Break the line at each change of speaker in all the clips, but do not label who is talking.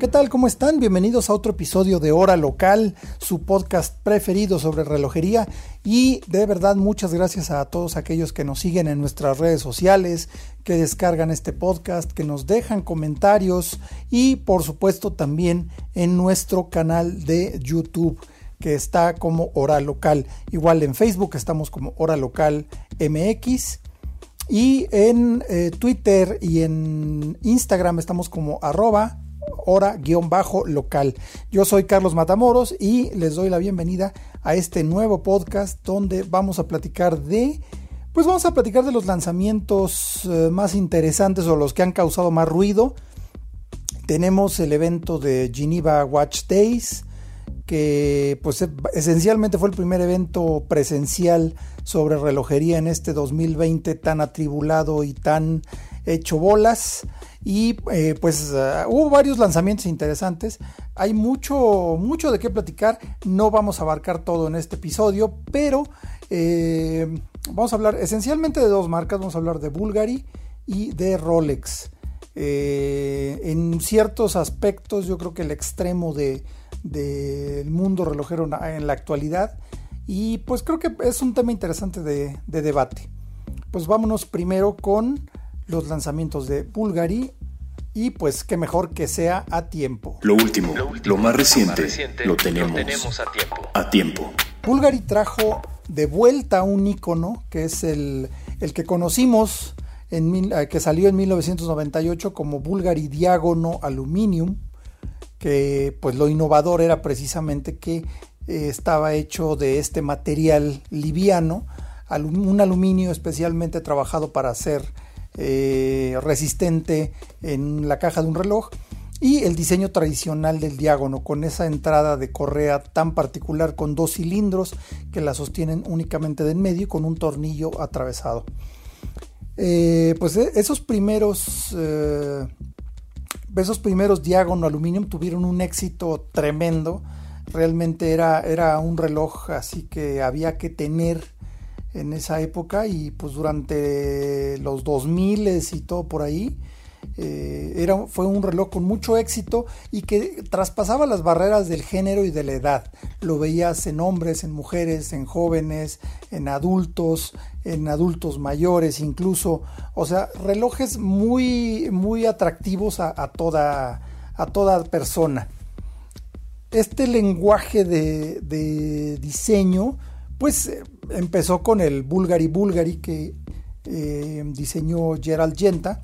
¿Qué tal? ¿Cómo están? Bienvenidos a otro episodio de Hora Local, su podcast preferido sobre relojería. Y de verdad muchas gracias a todos aquellos que nos siguen en nuestras redes sociales, que descargan este podcast, que nos dejan comentarios y por supuesto también en nuestro canal de YouTube que está como Hora Local. Igual en Facebook estamos como Hora Local MX. Y en eh, Twitter y en Instagram estamos como arroba hora-local. Yo soy Carlos Matamoros y les doy la bienvenida a este nuevo podcast donde vamos a platicar de, pues vamos a platicar de los lanzamientos eh, más interesantes o los que han causado más ruido. Tenemos el evento de Geneva Watch Days, que pues e, esencialmente fue el primer evento presencial sobre relojería en este 2020 tan atribulado y tan hecho bolas y eh, pues uh, hubo varios lanzamientos interesantes. Hay mucho mucho de qué platicar. No vamos a abarcar todo en este episodio pero eh, vamos a hablar esencialmente de dos marcas. Vamos a hablar de Bulgari y de Rolex. Eh, en ciertos aspectos yo creo que el extremo de del mundo relojero en la actualidad. Y pues creo que es un tema interesante de, debate. Pues vámonos primero con los lanzamientos de Bulgari y pues qué mejor que sea a tiempo.
Lo último, lo, más, reciente, lo, tenemos a tiempo. A tiempo.
Bulgari trajo de vuelta un icono que es el, el que conocimos en, eh, que salió en 1998 como Bulgari Diagono Aluminium que pues lo innovador era precisamente que eh, estaba hecho de este material liviano, un aluminio especialmente trabajado para ser eh, resistente en la caja de un reloj y el diseño tradicional del diágono con esa entrada de correa tan particular con dos cilindros que la sostienen únicamente de en medio con un tornillo atravesado. Eh, pues esos primeros esos primeros Diagon Aluminium tuvieron un éxito tremendo. Realmente era, era un reloj así que había que tener en esa época y pues durante los 2000 y todo por ahí eh, era, fue un reloj con mucho éxito y que traspasaba las barreras del género y de la edad. Lo veías en hombres, en mujeres, en jóvenes, en adultos, en adultos mayores incluso. O sea, relojes muy, muy atractivos a, toda, a toda persona. Este lenguaje de, diseño, pues eh, empezó con el Bulgari Bulgari que eh, diseñó Gerald Genta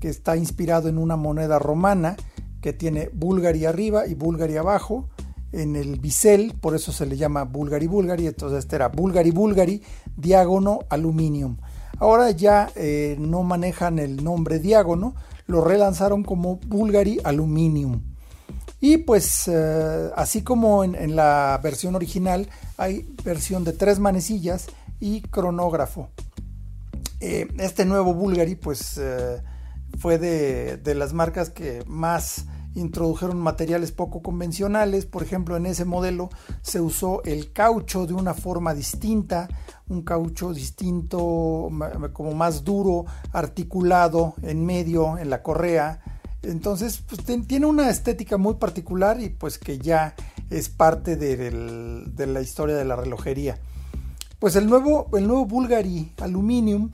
que está inspirado en una moneda romana que tiene Bulgari arriba y Bulgari abajo en el bisel, por eso se le llama Bulgari Bulgari, entonces este era Bulgari Bulgari diágono aluminium. Ahora ya eh, no manejan el nombre diágono, lo relanzaron como Bulgari Aluminium. Y pues eh, así como en, la versión original hay versión de tres manecillas y cronógrafo. Eh, este nuevo Bulgari pues fue de, las marcas que más introdujeron materiales poco convencionales. Por ejemplo, en ese modelo se usó el caucho de una forma distinta, un caucho distinto, como más duro, articulado en medio, en la correa. Entonces, pues, tiene una estética muy particular y pues que ya es parte de la historia de la relojería. Pues el nuevo, el nuevo Bulgari Aluminium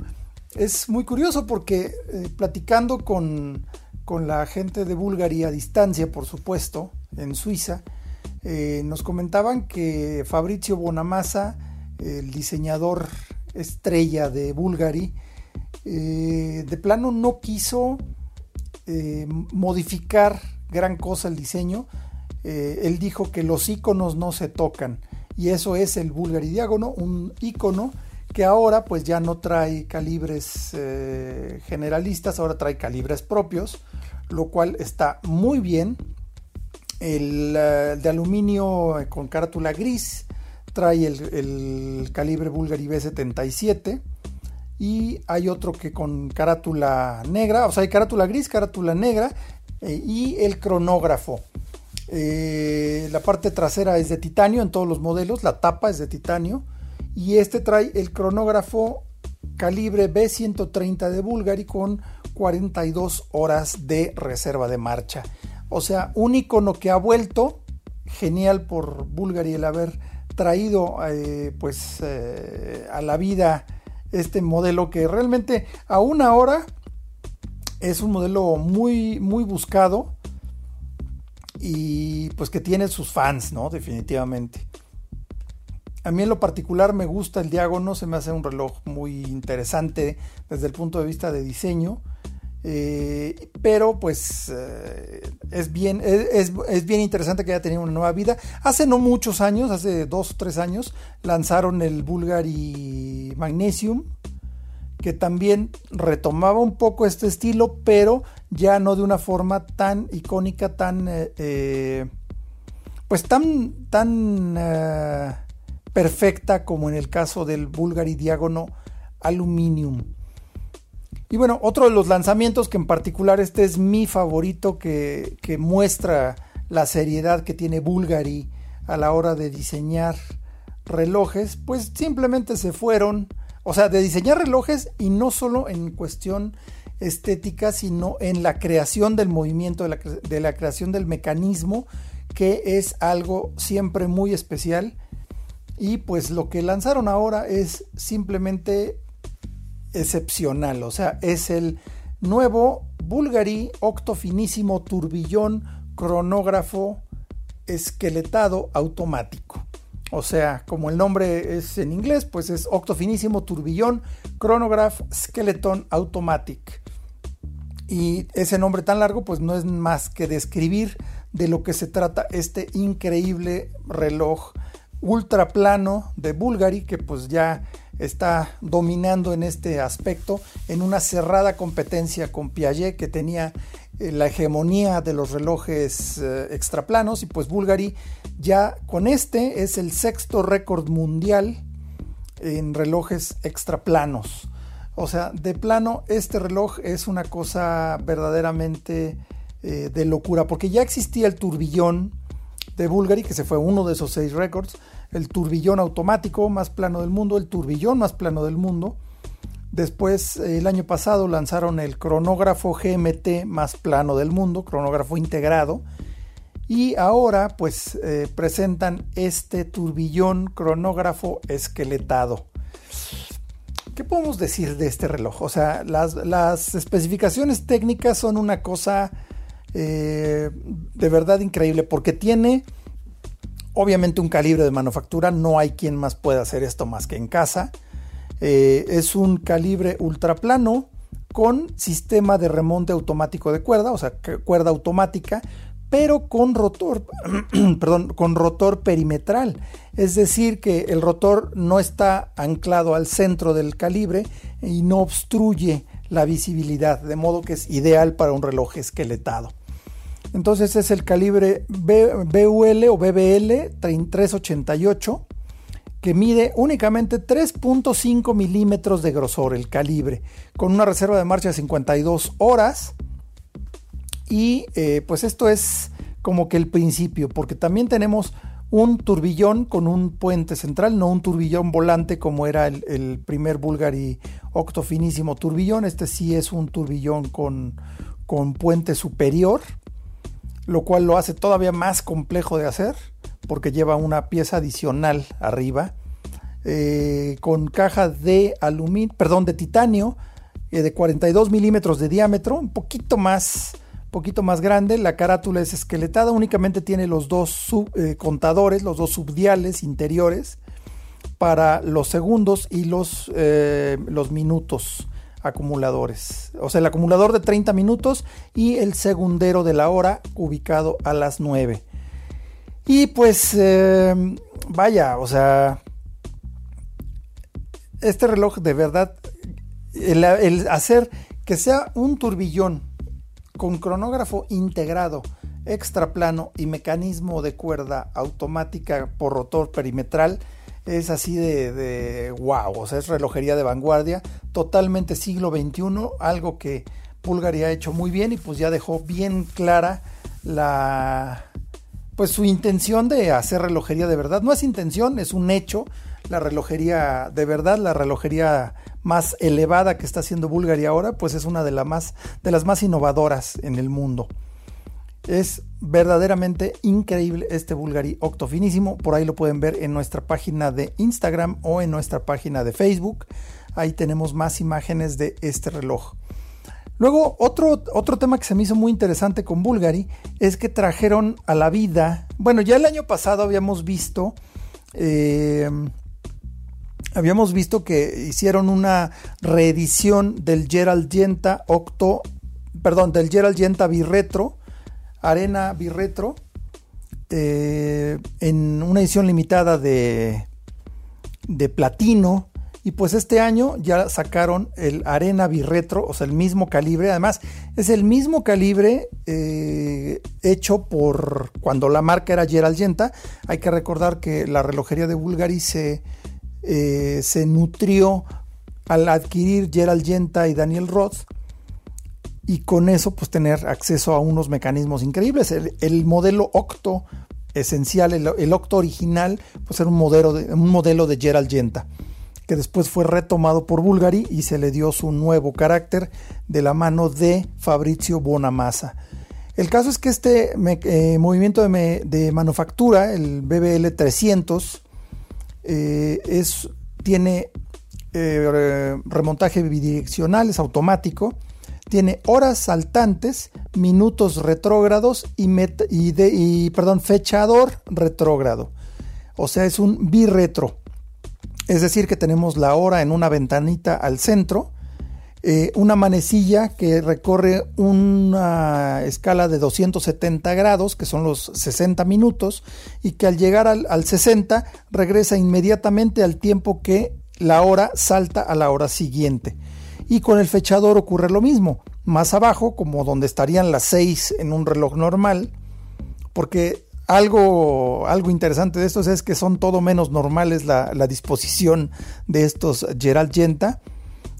es muy curioso porque eh, platicando con, la gente de Bulgaria a distancia, por supuesto, en Suiza, eh, nos comentaban que Fabrizio Bonamassa, el diseñador estrella de Bulgari, eh, de plano no quiso modificar gran cosa el diseño. él dijo que los iconos no se tocan y eso es el Bulgari Diágono, un icono que ahora pues ya no trae calibres eh, generalistas, ahora trae calibres propios, lo cual está muy bien. El eh, de aluminio con carátula gris trae el, calibre Bulgari B77 y hay otro que con carátula negra, o sea, hay carátula gris, carátula negra eh, y el cronógrafo. Eh, la parte trasera es de titanio en todos los modelos, la tapa es de titanio y este trae el cronógrafo calibre B130 de Bulgari con 42 horas de reserva de marcha. O sea, un icono que ha vuelto, genial por Bulgari el haber traído eh, pues a la vida este modelo que realmente a una hora es un modelo muy muy buscado y pues que tiene sus fans, ¿no? Definitivamente. A mí en lo particular me gusta el diágono, se me hace un reloj muy interesante desde el punto de vista de diseño. Eh, pero pues eh, es, bien, es, bien interesante que haya tenido una nueva vida. Hace no muchos años, hace dos o tres años, lanzaron el Bulgari Magnesium, que también retomaba un poco este estilo, pero ya no de una forma tan icónica, tan... Eh, pues tan... tan perfecta como en el caso del Bulgari Diagono Aluminium. Y bueno, otro de los lanzamientos que en particular este es mi favorito que, muestra la seriedad que tiene Bulgari a la hora de diseñar relojes, pues simplemente se fueron, o sea, de diseñar relojes y no solo en cuestión estética, sino en la creación del movimiento, de la, de la creación del mecanismo, que es algo siempre muy especial. Y pues lo que lanzaron ahora es simplemente excepcional. O sea, es el nuevo Bulgari Octofinísimo Turbillón Cronógrafo Esqueletado Automático. O sea, como el nombre es en inglés, pues es Octofinísimo Turbillón Chronograph Skeleton Automatic. Y ese nombre tan largo, pues no es más que describir de lo que se trata este increíble reloj ultra plano de Bulgari que pues ya está dominando en este aspecto en una cerrada competencia con Piaget que tenía eh, la hegemonía de los relojes eh, extraplanos y pues Bulgari ya con este es el sexto récord mundial en relojes extraplanos. O sea, de plano este reloj es una cosa verdaderamente eh, de locura porque ya existía el turbillón de Bulgari, que se fue uno de esos seis récords, el turbillón automático más plano del mundo, el turbillón más plano del mundo. Después, el año pasado lanzaron el cronógrafo GMT más plano del mundo, cronógrafo integrado. Y ahora, pues, eh, presentan este turbillón cronógrafo esqueletado. ¿Qué podemos decir de este reloj? O sea, las, especificaciones técnicas son una cosa eh, de verdad increíble porque tiene obviamente un calibre de manufactura, no hay quien más pueda hacer esto más que en casa. Eh, es un calibre ultraplano con sistema de remonte automático de cuerda, o sea, cuerda automática, pero con rotor, perdón, con rotor perimetral. Es decir, que el rotor no está anclado al centro del calibre y no obstruye la visibilidad, de modo que es ideal para un reloj esqueletado. Entonces es el calibre BUL o BBL 388 que mide únicamente 3.5 milímetros de grosor el calibre, con una reserva de marcha de 52 horas. Y eh, pues esto es como que el principio, porque también tenemos un turbillón con un puente central, no un turbillón volante como era el, primer Bulgari octofinísimo turbillón. Este sí es un turbillón con, con puente superior lo cual lo hace todavía más complejo de hacer porque lleva una pieza adicional arriba eh, con caja de aluminio, perdón, de titanio eh, de 42 milímetros de diámetro, un poquito más, poquito más grande. La carátula es esqueletada, únicamente tiene los dos eh, contadores, los dos subdiales interiores para los segundos y los, los minutos acumuladores. O sea, el acumulador de 30 minutos y el segundero de la hora ubicado a las 9. Y pues, em, vaya, o sea, este reloj de verdad, el, hacer que sea un turbillón con cronógrafo integrado, extra plano y mecanismo de cuerda automática por rotor perimetral es así de, de, wow, o sea, es relojería de vanguardia, totalmente siglo XXI, algo que Bulgari ha hecho muy bien y pues ya dejó bien clara la pues su intención de hacer relojería de verdad. No es intención, es un hecho. La relojería de verdad, la relojería más elevada que está haciendo Bulgari ahora, pues es una de, la más, de las más innovadoras en el mundo. Es verdaderamente increíble este Bulgari Octo finísimo. Por ahí lo pueden ver en nuestra página de Instagram o en nuestra página de Facebook. Ahí tenemos más imágenes de este reloj. Luego, otro, otro tema que se me hizo muy interesante con Bulgari es que trajeron a la vida. Bueno, ya el año pasado habíamos visto. Eh, habíamos visto que hicieron una reedición del Gerald Yenta Octo. Perdón, del Gerald Yenta Birretro Arena Birretro eh, en una edición limitada de, de platino. Y pues este año ya sacaron el Arena Birretro, o sea, el mismo calibre. Además, es el mismo calibre eh, hecho por cuando la marca era Gerald Yenta. Hay que recordar que la relojería de Bulgari se, eh, se nutrió al adquirir Gerald Yenta y Daniel Roth y con eso pues tener acceso a unos mecanismos increíbles. El, modelo Octo esencial, el, Octo original, pues era un modelo, de, un modelo de Gerald Genta, que después fue retomado por Bulgari y se le dio su nuevo carácter de la mano de Fabrizio Bonamassa. El caso es que este eh, movimiento de, manufactura, el BBL 300, eh, es, tiene eh, remontaje bidireccional, es automático, tiene horas saltantes, minutos retrógrados y, y, perdón, fechador retrógrado. O sea, es un birretro. Es decir, que tenemos la hora en una ventanita al centro, eh, una manecilla que recorre una escala de 270 grados, que son los 60 minutos, y que al llegar al, al 60 regresa inmediatamente al tiempo que la hora salta a la hora siguiente. Y con el fechador ocurre lo mismo. Más abajo, como donde estarían las 6 en un reloj normal, porque algo, algo interesante de estos es que son todo menos normales la, disposición de estos Gerald Genta.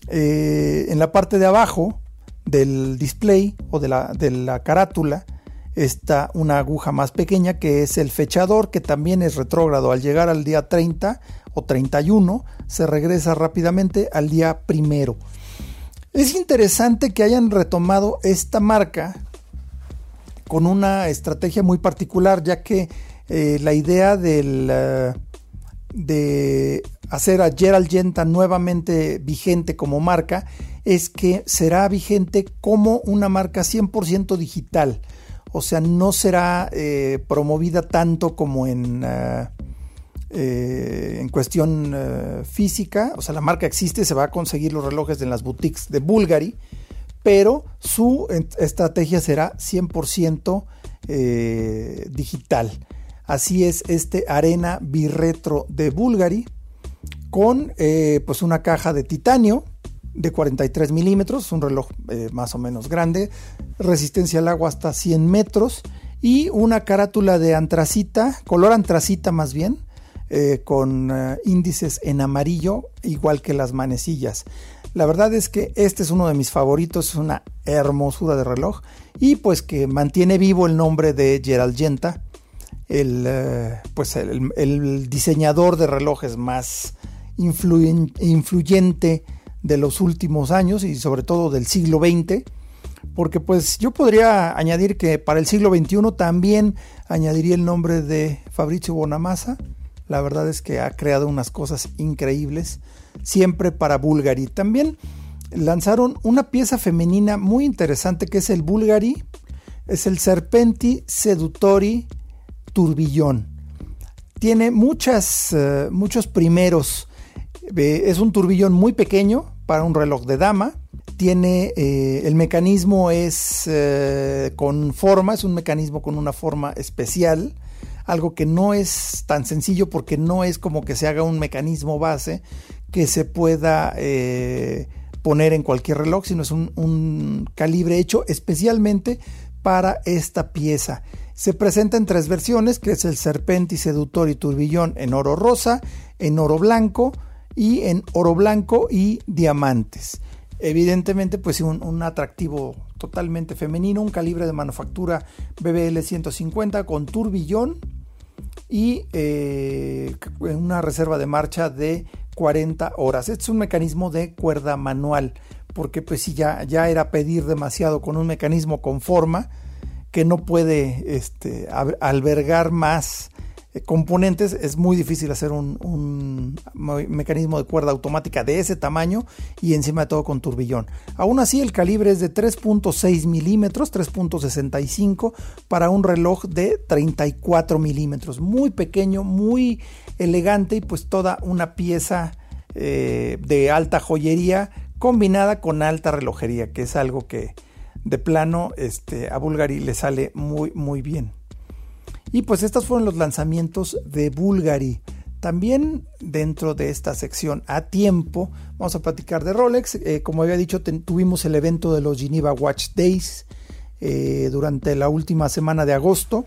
Eh, en la parte de abajo del display o de la, de la carátula está una aguja más pequeña que es el fechador que también es retrógrado. Al llegar al día 30 o 31 se regresa rápidamente al día primero. Es interesante que hayan retomado esta marca con una estrategia muy particular, ya que eh, la idea del, eh, de hacer a Gerald Genta nuevamente vigente como marca es que será vigente como una marca 100% digital. O sea, no será eh, promovida tanto como en eh, en cuestión eh, física, o sea, la marca existe, se va a conseguir los relojes en las boutiques de Bulgari, pero su estrategia será 100% eh, digital. Así es este Arena Birretro de Bulgari con pues una caja de titanio de 43 milímetros, un reloj más o menos grande, resistencia al agua hasta 100 metros y una carátula de antracita, color antracita más bien, eh, con eh, índices en amarillo, igual que las manecillas. La verdad es que este es uno de mis favoritos, es una hermosura de reloj y pues que mantiene vivo el nombre de Gerald Genta, el, eh, pues el, diseñador de relojes más influyente de los últimos años y sobre todo del siglo XX porque pues yo podría añadir que para el siglo XXI también añadiría el nombre de Fabrizio Bonamassa, la verdad es que ha creado unas cosas increíbles, siempre para Bulgari. También lanzaron una pieza femenina muy interesante que es el Bulgari, es el Serpenti Sedutori Turbillón. Tiene muchas, eh, muchos primeros. es un turbillón muy pequeño para un reloj de dama. Tiene eh, el mecanismo es eh, con forma, es un mecanismo con una forma especial algo que no es tan sencillo porque no es como que se haga un mecanismo base que se pueda eh, poner en cualquier reloj, sino es un, calibre hecho especialmente para esta pieza. Se presenta en tres versiones, que es el Serpenti, Seductor y Turbillón en oro rosa, en oro blanco y en oro blanco y diamantes. Evidentemente, pues un, un atractivo totalmente femenino, un calibre de manufactura BBL 150 con turbillón y eh, una reserva de marcha de 40 horas. Este es un mecanismo de cuerda manual, porque pues si ya, ya era pedir demasiado con un mecanismo con forma que no puede este, albergar más componentes, es muy difícil hacer un, mecanismo de cuerda automática de ese tamaño y encima de todo con turbillón. Aún así, el calibre es de 3.6 milímetros, 3.65 para un reloj de 34 milímetros. Muy pequeño, muy elegante y pues toda una pieza eh, de alta joyería combinada con alta relojería, que es algo que de plano este, a Bulgari le sale muy, muy bien. Y pues estos fueron los lanzamientos de Bulgari. También dentro de esta sección a tiempo vamos a platicar de Rolex. Eh, como había dicho, tuvimos el evento de los Geneva Watch Days eh, durante la última semana de agosto.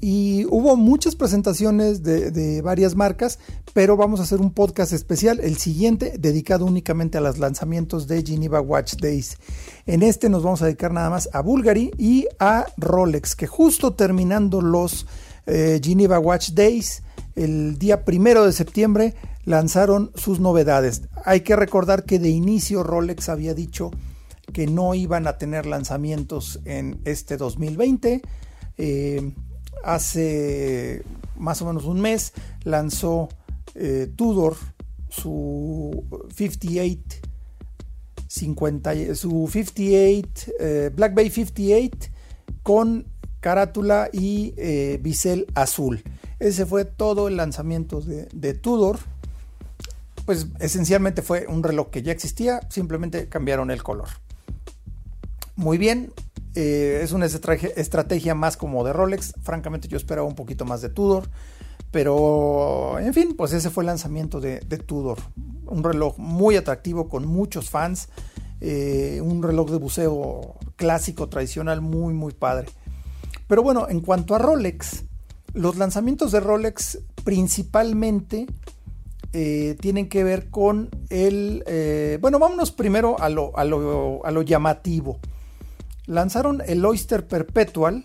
Y hubo muchas presentaciones de, varias marcas, pero vamos a hacer un podcast especial, el siguiente, dedicado únicamente a los lanzamientos de Geneva Watch Days. En este nos vamos a dedicar nada más a Bulgari y a Rolex, que justo terminando los eh, Geneva Watch Days, el día primero de septiembre, lanzaron sus novedades. Hay que recordar que de inicio Rolex había dicho que no iban a tener lanzamientos en este 2020. Eh, hace más o menos un mes lanzó eh, Tudor su 58 50, su 58 eh, Black Bay 58 con carátula y eh, bisel azul. Ese fue todo el lanzamiento de, de, Tudor. Pues esencialmente fue un reloj que ya existía, simplemente cambiaron el color. Muy bien, eh, es una estrategia, más como de Rolex. Francamente yo esperaba un poquito más de Tudor. Pero, en fin, pues ese fue el lanzamiento de, Tudor. Un reloj muy atractivo con muchos fans. Eh, un reloj de buceo clásico, tradicional, muy, muy padre. Pero bueno, en cuanto a Rolex, los lanzamientos de Rolex principalmente eh, tienen que ver con el... bueno, vámonos primero a lo, a lo llamativo lanzaron el Oyster Perpetual.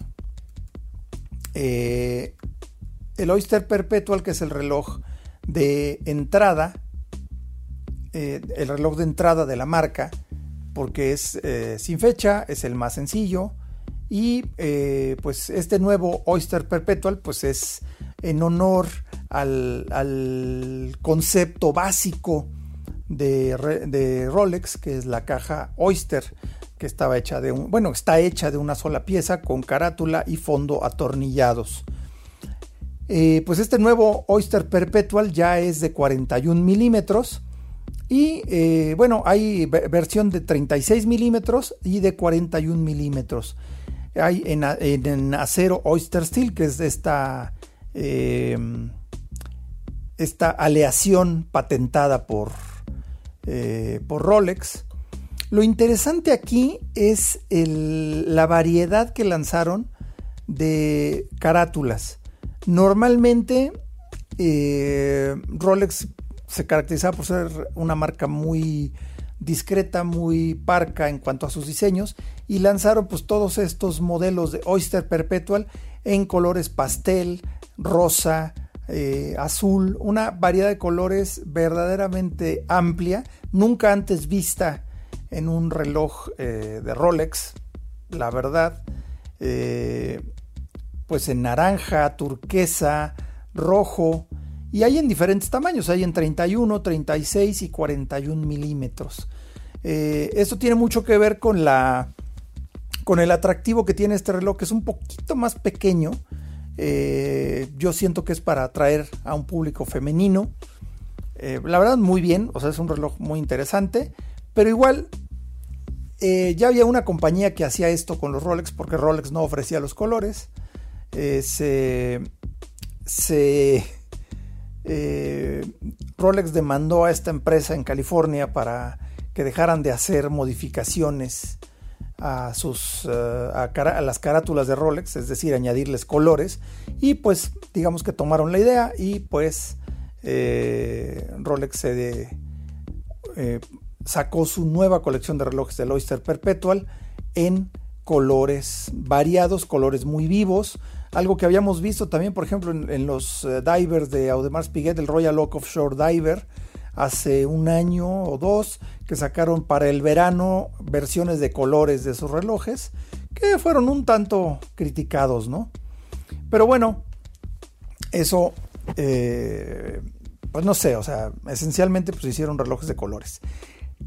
Eh, el Oyster Perpetual, que es el reloj de entrada, eh, el reloj de entrada de la marca, porque es eh, sin fecha, es el más sencillo. Y pues este nuevo Oyster Perpetual, pues es en honor al, concepto básico de, de Rolex, que es la caja Oyster que estaba hecha de un, bueno, está hecha de una sola pieza con carátula y fondo atornillados. Eh, pues este nuevo Oyster Perpetual ya es de 41 milímetros y eh, bueno, hay versión de 36 milímetros y de 41 milímetros. Hay en, acero Oyster Steel, que es esta, em, esta aleación patentada por, eh, por Rolex. Lo interesante aquí es la variedad que lanzaron de carátulas. Normalmente eh, Rolex se caracterizaba por ser una marca muy discreta, muy parca en cuanto a sus diseños y lanzaron pues todos estos modelos de Oyster Perpetual en colores pastel, rosa, eh, azul, una variedad de colores verdaderamente amplia, nunca antes vista en un reloj eh, de Rolex, la verdad, eh, pues en naranja, turquesa, rojo, y hay en diferentes tamaños, hay en 31, 36 y 41 milímetros. Eh, esto tiene mucho que ver con la con el atractivo que tiene este reloj, que es un poquito más pequeño. yo siento que es para atraer a un público femenino. la verdad, muy bien, o sea, es un reloj muy interesante. Pero igual, eh, ya había una compañía que hacía esto con los Rolex porque Rolex no ofrecía los colores. Eh, se, eh, Rolex demandó a esta empresa en California para que dejaran de hacer modificaciones a, sus, a, las carátulas de Rolex, es decir, añadirles colores. Y pues digamos que tomaron la idea y pues Rolex se eh, sacó su nueva colección de relojes del Oyster Perpetual en colores variados, colores muy vivos. Algo que habíamos visto también, por ejemplo, en, los divers de Audemars Piguet, el Royal Oak Offshore Diver, hace un año o dos que sacaron para el verano versiones de colores de sus relojes que fueron un tanto criticados, ¿no? Pero bueno, eso, eh, pues no sé, o sea, esencialmente pues hicieron relojes de colores.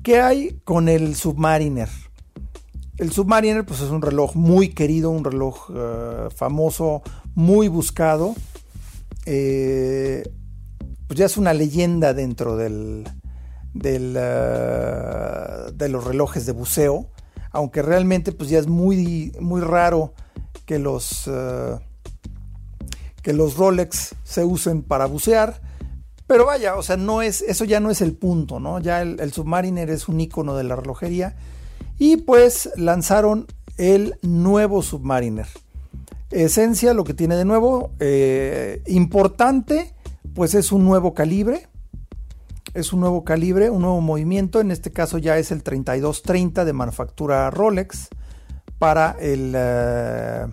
¿Qué hay con el Submariner? El Submariner pues es un reloj muy querido, un reloj eh, famoso, muy buscado. Eh, pues ya es una leyenda dentro del, eh, de los relojes de buceo, aunque realmente pues ya es muy, muy raro que los, que los Rolex se usen para bucear. Pero vaya, o sea, no es, eso ya no es el punto, ¿no? Ya el, Submariner es un icono de la relojería. Y pues lanzaron el nuevo Submariner. Esencia, lo que tiene de nuevo, eh, importante, pues es un nuevo calibre. Es un nuevo calibre, un nuevo movimiento. En este caso ya es el 3230 de manufactura Rolex para el, eh,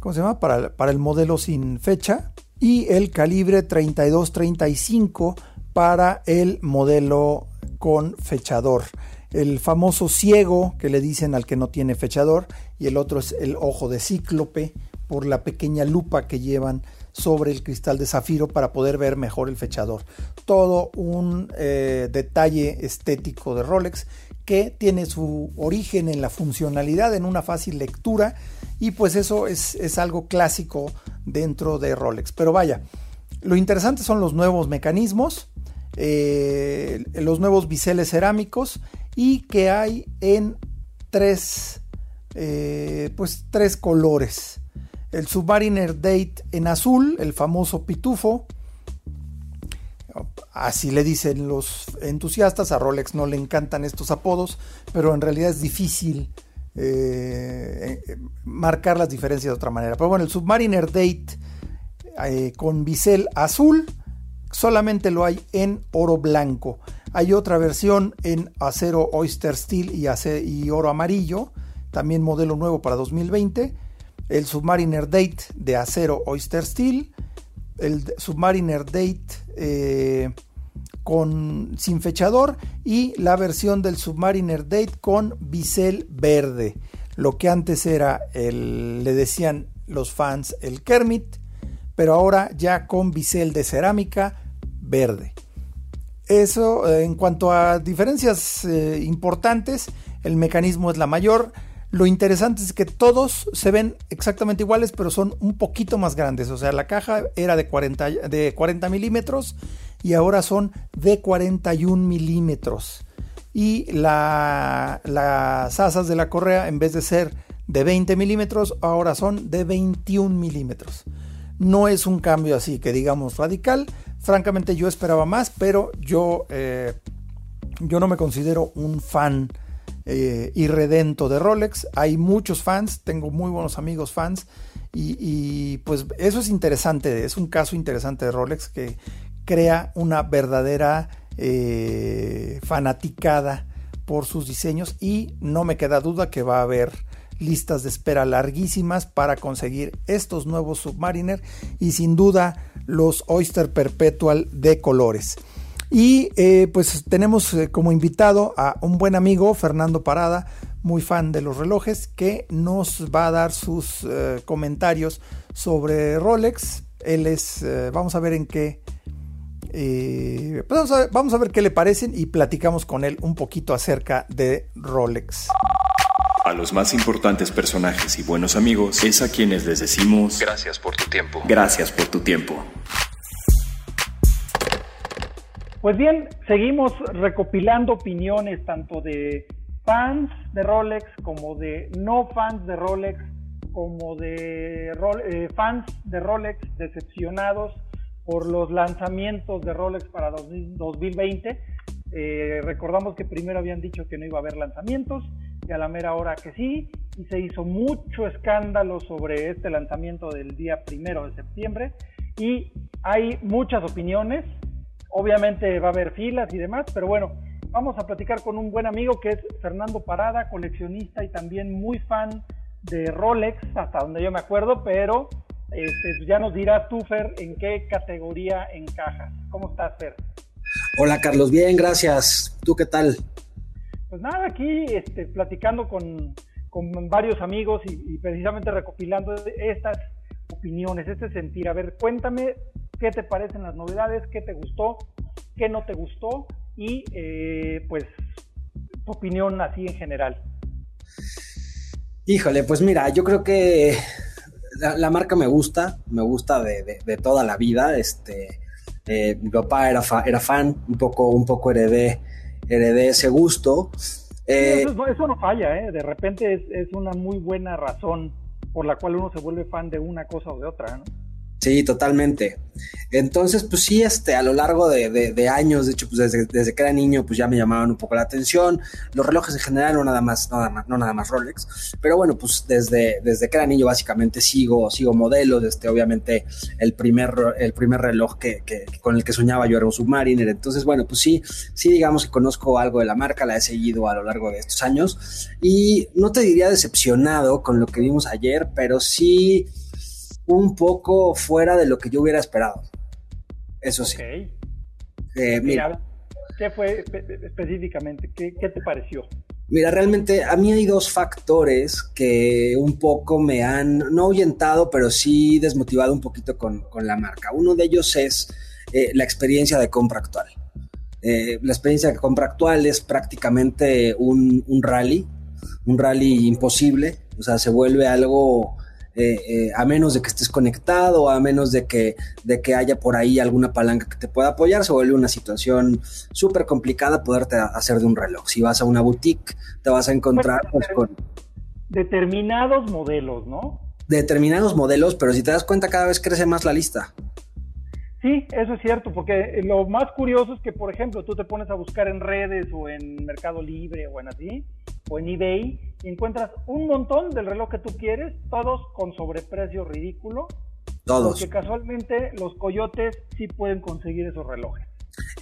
¿cómo se llama? Para, para el modelo sin fecha. Y el calibre 3235 para el modelo con fechador. El famoso ciego que le dicen al que no tiene fechador y el otro es el ojo de cíclope por la pequeña lupa que llevan sobre el cristal de zafiro para poder ver mejor el fechador. Todo un eh, detalle estético de Rolex que tiene su origen en la funcionalidad, en una fácil lectura y pues eso es, algo clásico dentro de Rolex. Pero vaya, lo interesante son los nuevos mecanismos, eh, los nuevos biseles cerámicos y que hay en tres, eh, pues tres colores el Submariner Date en azul, el famoso pitufo. Así le dicen los entusiastas, a Rolex no le encantan estos apodos, pero en realidad es difícil eh, eh, marcar las diferencias de otra manera. Pero bueno, el Submariner Date eh, con bisel azul solamente lo hay en oro blanco. Hay otra versión en acero Oyster Steel y, y oro amarillo, también modelo nuevo para 2020 el Submariner Date de acero Oyster Steel, el Submariner Date eh, con, sin fechador y la versión del Submariner Date con bisel verde. Lo que antes era el, le decían los fans el Kermit, pero ahora ya con bisel de cerámica verde. Eso eh, en cuanto a diferencias eh, importantes, el mecanismo es la mayor. Lo interesante es que todos se ven exactamente iguales, pero son un poquito más grandes. O sea, la caja era de 40, de 40 milímetros y ahora son de 41 milímetros. Y las asas de la correa, en vez de ser de 20 milímetros, ahora son de 21 milímetros. No es un cambio así que digamos radical. Francamente yo esperaba más, pero yo, eh, yo no me considero un fan eh, irredento de Rolex. Hay muchos fans, tengo muy buenos amigos fans y, pues eso es interesante, es un caso interesante de Rolex que crea una verdadera eh, fanaticada por sus diseños y no me queda duda que va a haber listas de espera larguísimas para conseguir estos nuevos Submariner y sin duda los Oyster Perpetual de colores. Y eh, pues tenemos eh, como invitado a un buen amigo, Fernando Parada, muy fan de los relojes, que nos va a dar sus eh, comentarios sobre Rolex. Él es, vamos a ver en qué, pues vamos, a ver, vamos a ver qué le parecen y platicamos con él un poquito acerca de Rolex.
A los más importantes personajes y buenos amigos es a quienes les decimos
gracias por tu tiempo.
Gracias por tu tiempo.
Pues bien, seguimos recopilando opiniones tanto de fans de Rolex como de no fans de Rolex, como de eh, fans de Rolex decepcionados por los lanzamientos de Rolex para 2020.
Eh, recordamos que primero habían dicho que no iba a haber lanzamientos y a la mera hora que sí, y se hizo mucho escándalo sobre este lanzamiento del día primero de septiembre y hay muchas opiniones, obviamente va a haber filas y demás, pero bueno, vamos a platicar con un buen amigo que es Fernando Parada, coleccionista y también muy fan de Rolex, hasta donde yo me acuerdo, pero este, ya nos dirás tú, Fer, en qué categoría encajas. ¿Cómo estás, Fer?
Hola, Carlos. Bien, gracias. ¿Tú qué tal?
Pues nada, aquí este, platicando con, varios amigos y, precisamente recopilando estas opiniones, este sentir. A ver, cuéntame qué te parecen las novedades, qué te gustó, qué no te gustó y eh, pues tu opinión así en general.
Híjole, pues mira, yo creo que la, marca me gusta, me gusta de, toda la vida. Este, eh, mi papá era, era fan, un poco, un poco heredé, heredé ese gusto.
Eh, eso, no falla, ¿eh? de repente es, es, una muy buena razón por la cual uno se vuelve fan de una cosa o de otra. ¿no?
Sí, totalmente. Entonces, pues sí, este, a lo largo de, años, de hecho, pues desde, que era niño, pues ya me llamaban un poco la atención. Los relojes en general, no nada más, nada más, no nada más Rolex. Pero bueno, pues desde, desde que era niño, básicamente sigo, sigo modelos. Este, obviamente, el primer, el primer reloj que, con el que soñaba yo era un Submariner. Entonces, bueno, pues sí, sí, digamos que conozco algo de la marca, la he seguido a lo largo de estos años. Y no te diría decepcionado con lo que vimos ayer, pero sí un poco fuera de lo que yo hubiera esperado. Eso sí.
Eh, mira, ¿qué fue específicamente? ¿Qué, te pareció?
Mira, realmente a mí hay dos factores que un poco me han, no ahuyentado, pero sí desmotivado un poquito con, la marca. Uno de ellos es eh, la experiencia de compra actual. Eh, la experiencia de compra actual es prácticamente un, un, rally, un rally imposible, o sea, se vuelve algo eh, eh, a menos de que estés conectado, a menos de que, de que haya por ahí alguna palanca que te pueda apoyar, se vuelve una situación súper complicada poderte hacer de un reloj. Si vas a una boutique, te vas a encontrar pues, con...
Determinados modelos, ¿no?
Determinados modelos, pero si te das cuenta cada vez crece más la lista.
Sí, eso es cierto, porque lo más curioso es que, por ejemplo, tú te pones a buscar en redes o en Mercado Libre o en así, o en eBay, y encuentras un montón del reloj que tú quieres, todos con sobreprecio ridículo.
Todos.
Porque casualmente los coyotes sí pueden conseguir esos relojes.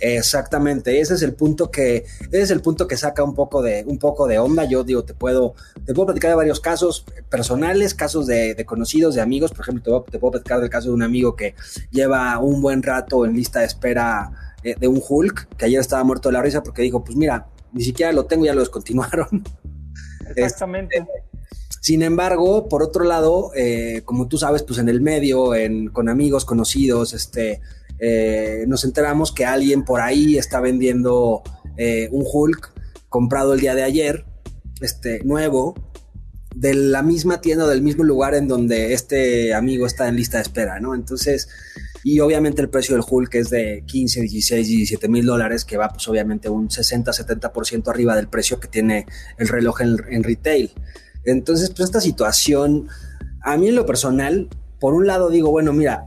Exactamente, ese es el punto que ese es el punto que saca un poco de un poco de onda. Yo digo, te puedo te puedo platicar de varios casos personales, casos de, conocidos, de amigos. Por ejemplo, te, puedo platicar del caso de un amigo que lleva un buen rato en lista de espera de un Hulk que ayer estaba muerto de la risa porque dijo, pues mira, ni siquiera lo tengo, ya lo descontinuaron.
Exactamente.
Este, sin embargo, por otro lado, eh, como tú sabes, pues en el medio, en, con amigos conocidos, este, eh, nos enteramos que alguien por ahí está vendiendo eh, un Hulk comprado el día de ayer, este nuevo, de la misma tienda, del mismo lugar en donde este amigo está en lista de espera, ¿no? Entonces, y obviamente el precio del Hulk es de 15, 16, 17 mil dólares, que va pues obviamente un 60, 70% arriba del precio que tiene el reloj en retail. Entonces, pues esta situación, a mí en lo personal, por un lado digo, bueno, mira,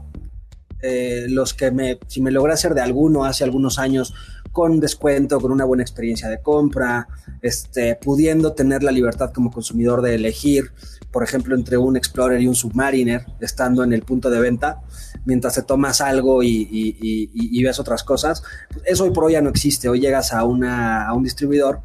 eh, los que me, si me logré hacer de alguno hace algunos años con descuento, con una buena experiencia de compra, este, pudiendo tener la libertad como consumidor de elegir, por ejemplo, entre un Explorer y un Submariner, estando en el punto de venta, mientras te tomas algo y, ves otras cosas. Eso hoy por hoy ya no existe. Hoy llegas a, una, a un distribuidor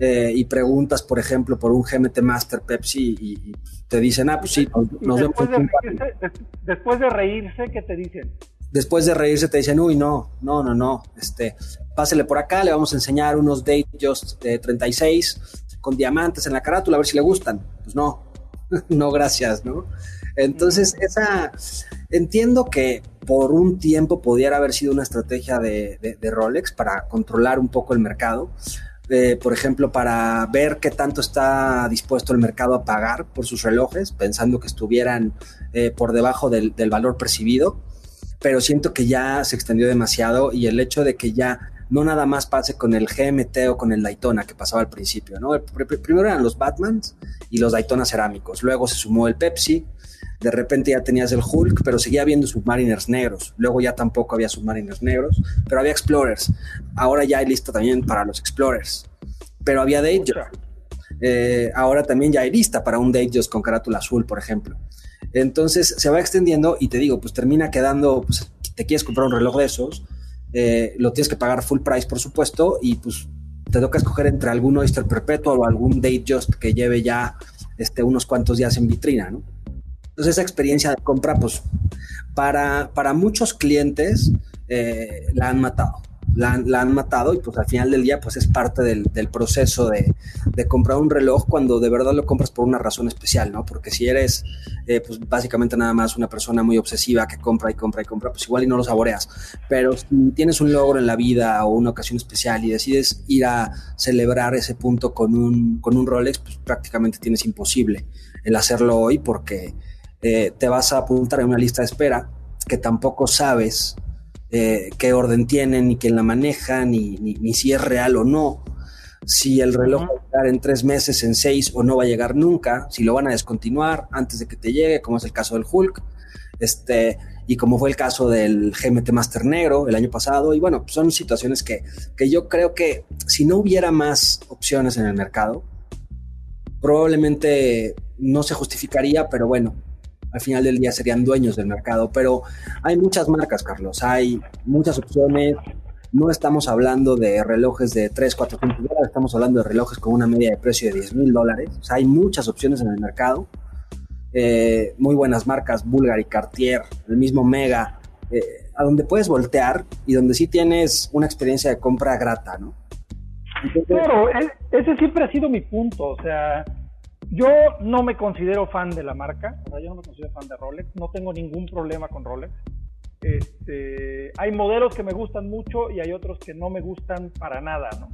eh, y preguntas, por ejemplo, por un GMT Master Pepsi y, te dicen, ah, pues sí,
nos, después vemos. De reírse, después de reírse, ¿qué te dicen?
Después de reírse te dicen, uy, no, no, no, no, este, pásele por acá, le vamos a enseñar unos Date Just de 36 con diamantes en la carátula, a ver si le gustan. Pues no, no, gracias, ¿no? Entonces, esa, entiendo que por un tiempo pudiera haber sido una estrategia de, de Rolex para controlar un poco el mercado, por ejemplo, para ver qué tanto está dispuesto el mercado a pagar por sus relojes, pensando que estuvieran eh, por debajo del, valor percibido, pero siento que ya se extendió demasiado y el hecho de que ya no nada más pase con el GMT o con el Daytona que pasaba al principio, ¿no? primero eran los Batmans y los Daytona cerámicos, luego se sumó el Pepsi, de repente ya tenías el Hulk, pero seguía habiendo Submariners negros. Luego ya tampoco había Submariners negros, pero había Explorers. Ahora ya hay lista también para los Explorers. Pero había Datejust. Eh, ahora también ya hay lista para un Datejust con carátula azul, por ejemplo. Entonces se va extendiendo y te digo, pues termina quedando, pues te quieres comprar un reloj de esos, eh, lo tienes que pagar full price, por supuesto, y pues te toca escoger entre algún Oyster Perpetual o algún Datejust que lleve ya este, unos cuantos días en vitrina, ¿no? Entonces esa experiencia de compra, pues para, para muchos clientes eh, la han matado la, han matado y pues al final del día pues es parte del, proceso de, comprar un reloj cuando de verdad lo compras por una razón especial, ¿no? Porque si eres eh, pues básicamente nada más una persona muy obsesiva que compra y compra y compra, pues igual y no lo saboreas. Pero si tienes un logro en la vida o una ocasión especial y decides ir a celebrar ese punto con un, con un Rolex, pues prácticamente tienes imposible el hacerlo hoy porque eh, te vas a apuntar en una lista de espera que tampoco sabes eh, qué orden tienen, ni quién la maneja, ni, ni, si es real o no, si el reloj va a llegar en tres meses, en seis o no va a llegar nunca, si lo van a descontinuar antes de que te llegue, como es el caso del Hulk, este, y como fue el caso del GMT Master Negro el año pasado, y bueno, son situaciones que, que yo creo que si no hubiera más opciones en el mercado, probablemente no se justificaría, pero bueno, al final del día serían dueños del mercado. Pero hay muchas marcas, Carlos, hay muchas opciones. No estamos hablando de relojes de 3, 4, 5 dólares, estamos hablando de relojes con una media de precio de 10 mil dólares. O sea, hay muchas opciones en el mercado. Eh, muy buenas marcas, Bulgari, Cartier, el mismo Mega, eh, a donde puedes voltear y donde sí tienes una experiencia de compra grata, ¿no?
claro, e, ese siempre ha sido mi punto, o sea, yo no me considero fan de la marca, o sea, yo no me considero fan de Rolex, no tengo ningún problema con Rolex. Este, hay modelos que me gustan mucho y hay otros que no me gustan para nada, ¿no?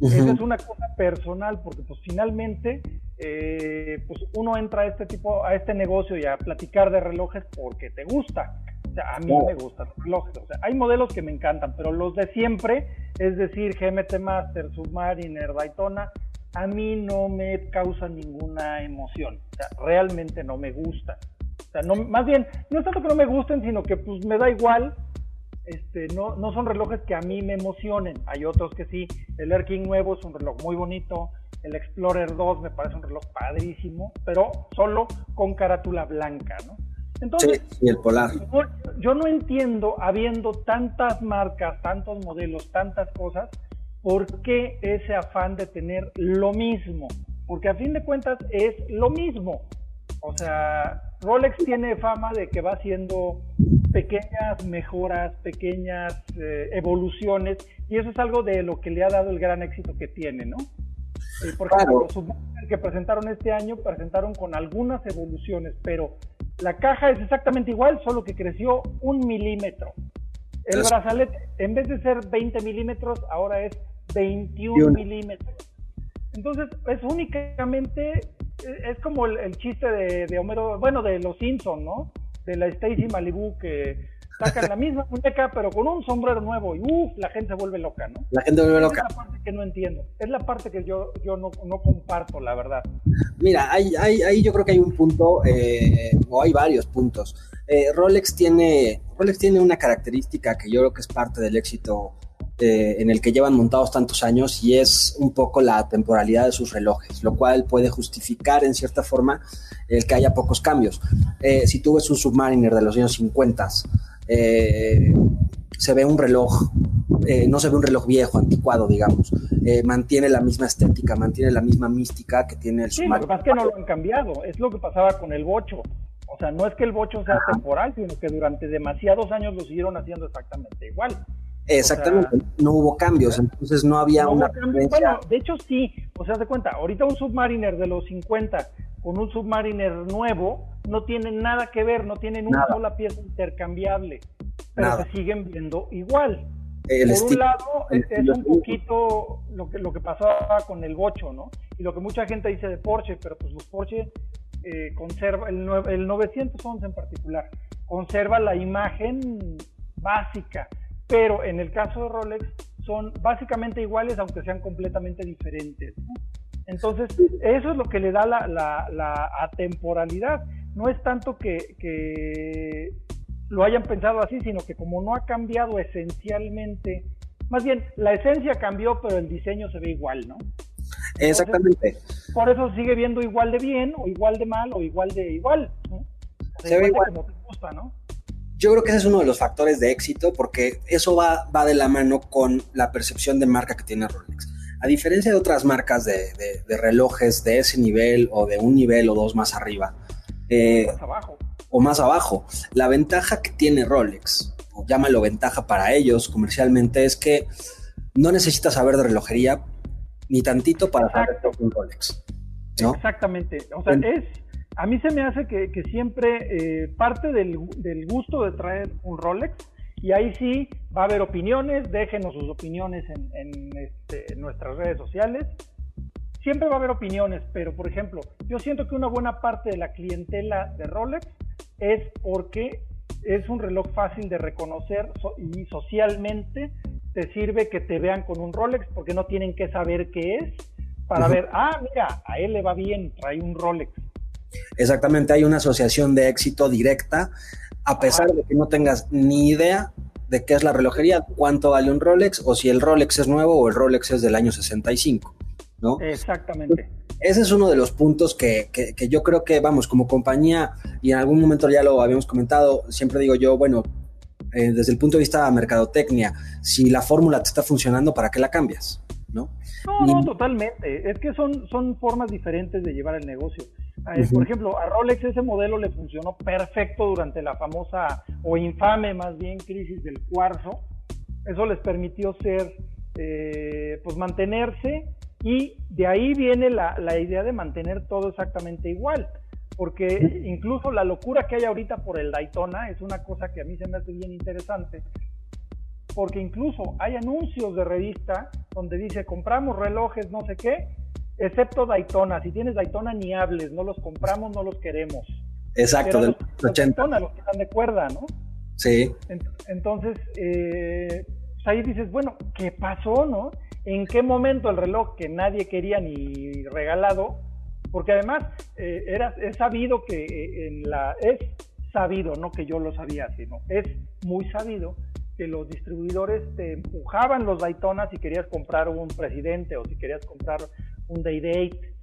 Esa es una cosa personal porque pues finalmente eh, pues uno entra a este tipo, a este negocio y a platicar de relojes porque te gusta. O sea, a mí me gustan los relojes. O sea, hay modelos que me encantan, pero los de siempre, es decir, GMT Master, Submariner, Daytona, a mí no me causa ninguna emoción. O sea, realmente no me gusta. O sea, no, más bien, no es tanto que no me gusten, sino que pues me da igual. Este, no, no son relojes que a mí me emocionen. Hay otros que sí. El Air King nuevo es un reloj muy bonito. El Explorer 2 me parece un reloj padrísimo, pero solo con carátula blanca, ¿no?
Entonces, y el polar.
yo no entiendo, habiendo tantas marcas, tantos modelos, tantas cosas, ¿por qué ese afán de tener lo mismo? Porque a fin de cuentas es lo mismo. O sea, Rolex tiene fama de que va haciendo pequeñas mejoras, pequeñas eh, evoluciones, y eso es algo de lo que le ha dado el gran éxito que tiene, ¿no? Eh, por ejemplo, los que presentaron este año presentaron con algunas evoluciones, pero la caja es exactamente igual, solo que creció un milímetro. El brazalete, en vez de ser 20 milímetros, ahora es 21 milímetros. Entonces, es únicamente, es como el, chiste de, de, Homero, bueno, de los Simpsons, ¿no? De la Stacy Malibu que sacan la misma muñeca, pero con un sombrero nuevo y uff, la gente se vuelve loca, ¿no?
La gente se vuelve loca.
Es la parte que no entiendo. Es la parte que yo, yo no, no comparto, la verdad.
Mira, ahí, ahí, yo creo que hay un punto, eh, o hay varios puntos. Eh, Rolex, tiene, Rolex tiene una característica que yo creo que es parte del éxito eh, en el que llevan montados tantos años y es un poco la temporalidad de sus relojes, lo cual puede justificar en cierta forma el que haya pocos cambios. Eh, si tú ves un Submariner de los años 50, eh, se ve un reloj, no se ve un reloj viejo, anticuado, digamos. mantiene la misma estética, mantiene la misma mística que tiene el
Submariner. Sí, lo que pasa es que no lo han cambiado, es lo que pasaba con el Bocho. O sea, no es que el Bocho sea temporal, sino que durante demasiados años lo siguieron haciendo exactamente igual.
Exactamente, no hubo cambios, entonces no había una.
Bueno, de hecho sí, o sea, de cuenta, ahorita un Submariner de los 50 con un Submariner nuevo no tienen nada que ver, no tienen una sola pieza intercambiable, pero se siguen viendo igual. Por un lado, es, un poquito lo que, lo que pasaba con el Bocho, ¿no? Y lo que mucha gente dice de Porsche, pero pues los Porsche eh, conserva, el, el 911 en particular, conserva la imagen básica pero en el caso de Rolex son básicamente iguales aunque sean completamente diferentes. Entonces, eso es lo que le da la, la, atemporalidad. no es tanto que, que lo hayan pensado así, sino que como no ha cambiado esencialmente, más bien la esencia cambió, pero el diseño se ve igual, ¿no?
Exactamente.
Por eso sigue viendo igual de bien, o igual de mal, o igual de igual. ¿no?
se ve igual. Como te gusta, ¿no? Yo creo que ese es uno de los factores de éxito porque eso va, va de la mano con la percepción de marca que tiene Rolex. A diferencia de otras marcas de, de, relojes de ese nivel o de un nivel o dos más arriba,
eh, más abajo.
o más abajo, la ventaja que tiene Rolex, o llámalo ventaja para ellos comercialmente, es que no necesitas saber de relojería ni tantito para saber un Rolex. ¿no?
Exactamente. O sea, es, a mí se me hace que, siempre eh, parte del, gusto de traer un Rolex, y ahí sí va a haber opiniones, déjenos sus opiniones en, este, en nuestras redes sociales. Siempre va a haber opiniones, pero por ejemplo, yo siento que una buena parte de la clientela de Rolex es porque es un reloj fácil de reconocer y socialmente te sirve que te vean con un Rolex porque no tienen que saber qué es para ver, ah, mira, a él le va bien, trae un Rolex.
Exactamente, hay una asociación de éxito directa, a pesar de que no tengas ni idea de qué es la relojería, cuánto vale un Rolex, o si el Rolex es nuevo o el Rolex es del año 65, ¿no?
Exactamente.
Ese es uno de los puntos que, que yo creo que, vamos, como compañía, y en algún momento ya lo habíamos comentado, siempre digo yo, bueno, eh, desde el punto de vista de mercadotecnia, si la fórmula te está funcionando, ¿para qué la cambias? ¿No?
No, no, totalmente. Es que son, son formas diferentes de llevar el negocio. Eh, por ejemplo, a Rolex ese modelo le funcionó perfecto durante la famosa o infame más bien crisis del cuarzo. Eso les permitió ser, eh, pues mantenerse y de ahí viene la, la idea de mantener todo exactamente igual porque incluso la locura que hay ahorita por el Daytona es una cosa que a mí se me hace bien interesante, porque incluso hay anuncios de revista donde dice compramos relojes, no sé qué, excepto Daytona, si tienes Daytona ni hables, no los compramos, no los queremos.
Exacto,
los, Daytona, los que están de cuerda, ¿no?
Sí.
Entonces, eh, pues ahí dices, bueno, ¿qué pasó, no? ¿En qué momento el reloj que nadie quería ni regalado porque además eh, era, es sabido que eh, en la, es sabido, no que yo lo sabía, sino es muy sabido que los distribuidores te empujaban los Daytona si querías comprar un presidente o si querías comprar un Day Date.